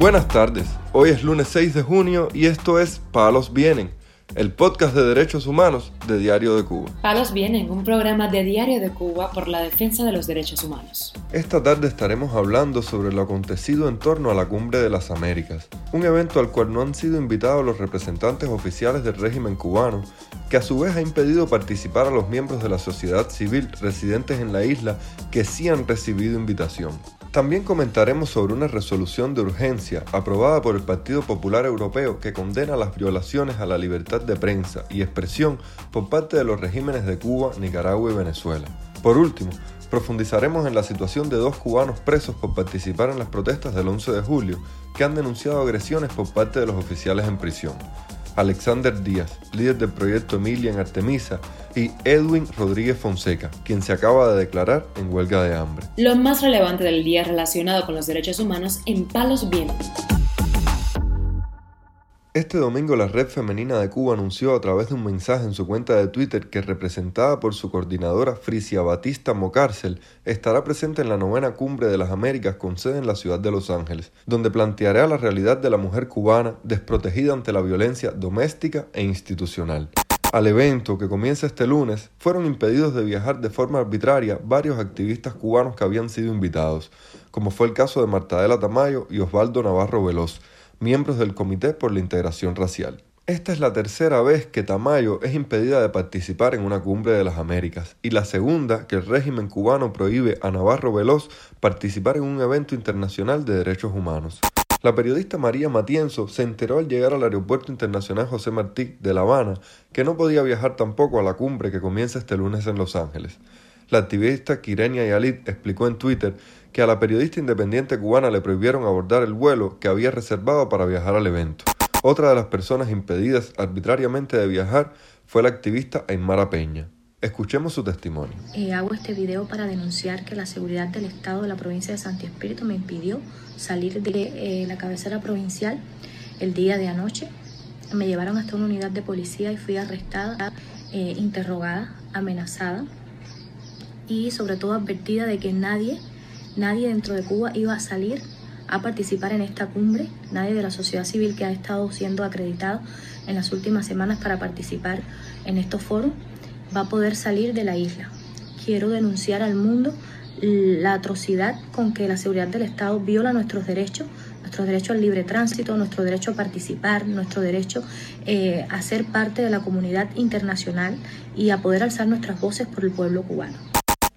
Buenas tardes, hoy es lunes 6 de junio y esto es Palos Vienen, el podcast de derechos humanos de Diario de Cuba. Palos Vienen, un programa de Diario de Cuba por la defensa de los derechos humanos. Esta tarde estaremos hablando sobre lo acontecido en torno a la Cumbre de las Américas, un evento al cual no han sido invitados los representantes oficiales del régimen cubano, que a su vez ha impedido participar a los miembros de la sociedad civil residentes en la isla que sí han recibido invitación. También comentaremos sobre una resolución de urgencia aprobada por el Partido Popular Europeo que condena las violaciones a la libertad de prensa y expresión por parte de los regímenes de Cuba, Nicaragua y Venezuela. Por último, profundizaremos en la situación de dos cubanos presos por participar en las protestas del 11 de julio que han denunciado agresiones por parte de los oficiales en prisión. Alexander Díaz, líder del proyecto Emilia en Artemisa, y Edwin Rodríguez Fonseca, quien se acaba de declarar en huelga de hambre. Lo más relevante del día relacionado con los derechos humanos en Palos Vientos. Este domingo la Red Femenina de Cuba anunció a través de un mensaje en su cuenta de Twitter que representada por su coordinadora Frisia Batista Mocárcel estará presente en la novena cumbre de las Américas con sede en la ciudad de Los Ángeles, donde planteará la realidad de la mujer cubana desprotegida ante la violencia doméstica e institucional. Al evento, que comienza este lunes, fueron impedidos de viajar de forma arbitraria varios activistas cubanos que habían sido invitados, como fue el caso de Martadela Tamayo y Osvaldo Navarro Veloz, miembros del Comité por la Integración Racial. Esta es la tercera vez que Tamayo es impedida de participar en una cumbre de las Américas y la segunda que el régimen cubano prohíbe a Navarro Veloz participar en un evento internacional de derechos humanos. La periodista María Matienzo se enteró al llegar al Aeropuerto Internacional José Martí de La Habana que no podía viajar tampoco a la cumbre que comienza este lunes en Los Ángeles. La activista Kirenia Yalit explicó en Twitter que a la periodista independiente cubana le prohibieron abordar el vuelo que había reservado para viajar al evento. Otra de las personas impedidas arbitrariamente de viajar fue la activista Aymara Peña. Escuchemos su testimonio. Eh, hago este video para denunciar que la seguridad del Estado de la provincia de Santi Espíritu me impidió salir de eh, la cabecera provincial el día de anoche. Me llevaron hasta una unidad de policía y fui arrestada, eh, interrogada, amenazada y sobre todo advertida de que nadie, nadie dentro de Cuba iba a salir a participar en esta cumbre, nadie de la sociedad civil que ha estado siendo acreditado en las últimas semanas para participar en estos foros va a poder salir de la isla. Quiero denunciar al mundo la atrocidad con que la seguridad del Estado viola nuestros derechos, nuestro derecho al libre tránsito, nuestro derecho a participar, nuestro derecho eh, a ser parte de la comunidad internacional y a poder alzar nuestras voces por el pueblo cubano.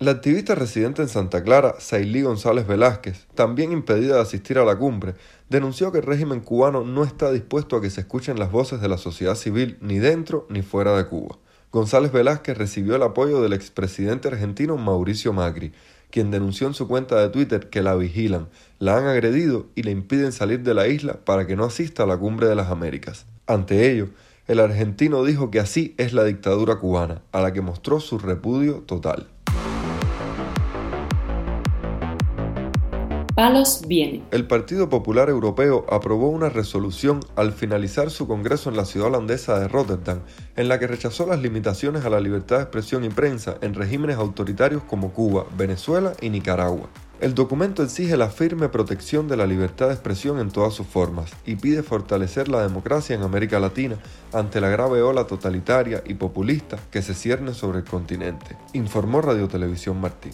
La activista residente en Santa Clara, Sailí González Velázquez, también impedida de asistir a la cumbre, denunció que el régimen cubano no está dispuesto a que se escuchen las voces de la sociedad civil ni dentro ni fuera de Cuba. González Velázquez recibió el apoyo del expresidente argentino Mauricio Macri, quien denunció en su cuenta de Twitter que la vigilan, la han agredido y le impiden salir de la isla para que no asista a la cumbre de las Américas. Ante ello, el argentino dijo que así es la dictadura cubana, a la que mostró su repudio total. Palos viene. El Partido Popular Europeo aprobó una resolución al finalizar su congreso en la ciudad holandesa de Rotterdam, en la que rechazó las limitaciones a la libertad de expresión y prensa en regímenes autoritarios como Cuba, Venezuela y Nicaragua. El documento exige la firme protección de la libertad de expresión en todas sus formas y pide fortalecer la democracia en América Latina ante la grave ola totalitaria y populista que se cierne sobre el continente, informó Radio Televisión Martí.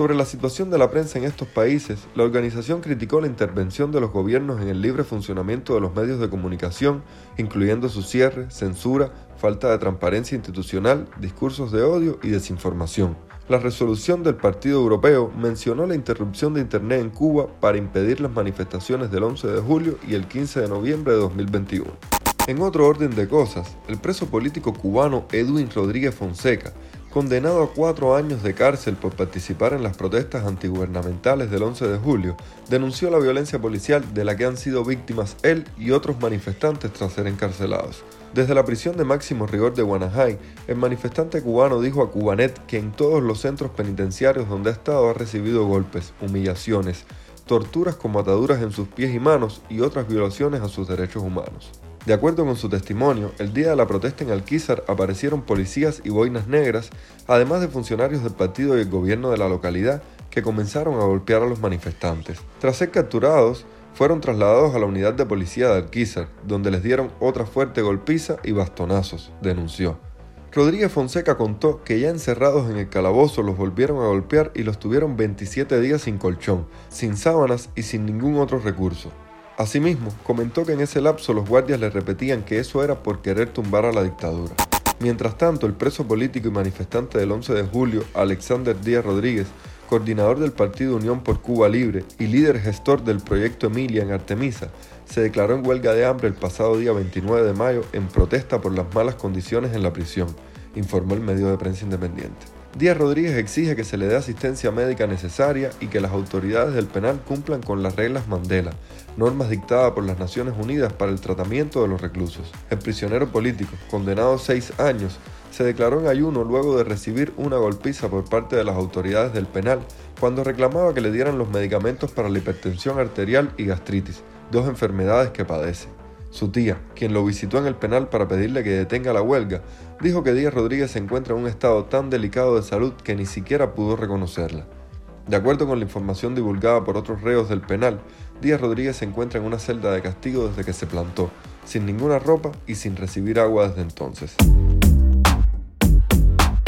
Sobre la situación de la prensa en estos países, la organización criticó la intervención de los gobiernos en el libre funcionamiento de los medios de comunicación, incluyendo su cierre, censura, falta de transparencia institucional, discursos de odio y desinformación. La resolución del Partido Europeo mencionó la interrupción de Internet en Cuba para impedir las manifestaciones del 11 de julio y el 15 de noviembre de 2021. En otro orden de cosas, el preso político cubano Edwin Rodríguez Fonseca condenado a cuatro años de cárcel por participar en las protestas antigubernamentales del 11 de julio, denunció la violencia policial de la que han sido víctimas él y otros manifestantes tras ser encarcelados. Desde la prisión de máximo rigor de Guanajay, el manifestante cubano dijo a Cubanet que en todos los centros penitenciarios donde ha estado ha recibido golpes, humillaciones, torturas como ataduras en sus pies y manos y otras violaciones a sus derechos humanos. De acuerdo con su testimonio, el día de la protesta en Alquizar aparecieron policías y boinas negras, además de funcionarios del partido y el gobierno de la localidad, que comenzaron a golpear a los manifestantes. Tras ser capturados, fueron trasladados a la unidad de policía de Alquizar, donde les dieron otra fuerte golpiza y bastonazos, denunció. Rodríguez Fonseca contó que ya encerrados en el calabozo los volvieron a golpear y los tuvieron 27 días sin colchón, sin sábanas y sin ningún otro recurso. Asimismo, comentó que en ese lapso los guardias le repetían que eso era por querer tumbar a la dictadura. Mientras tanto, el preso político y manifestante del 11 de julio, Alexander Díaz Rodríguez, coordinador del Partido Unión por Cuba Libre y líder gestor del proyecto Emilia en Artemisa, se declaró en huelga de hambre el pasado día 29 de mayo en protesta por las malas condiciones en la prisión, informó el medio de prensa independiente. Díaz Rodríguez exige que se le dé asistencia médica necesaria y que las autoridades del penal cumplan con las reglas Mandela, normas dictadas por las Naciones Unidas para el tratamiento de los reclusos. El prisionero político, condenado a seis años, se declaró en ayuno luego de recibir una golpiza por parte de las autoridades del penal cuando reclamaba que le dieran los medicamentos para la hipertensión arterial y gastritis, dos enfermedades que padece. Su tía, quien lo visitó en el penal para pedirle que detenga la huelga, dijo que Díaz Rodríguez se encuentra en un estado tan delicado de salud que ni siquiera pudo reconocerla. De acuerdo con la información divulgada por otros reos del penal, Díaz Rodríguez se encuentra en una celda de castigo desde que se plantó, sin ninguna ropa y sin recibir agua desde entonces.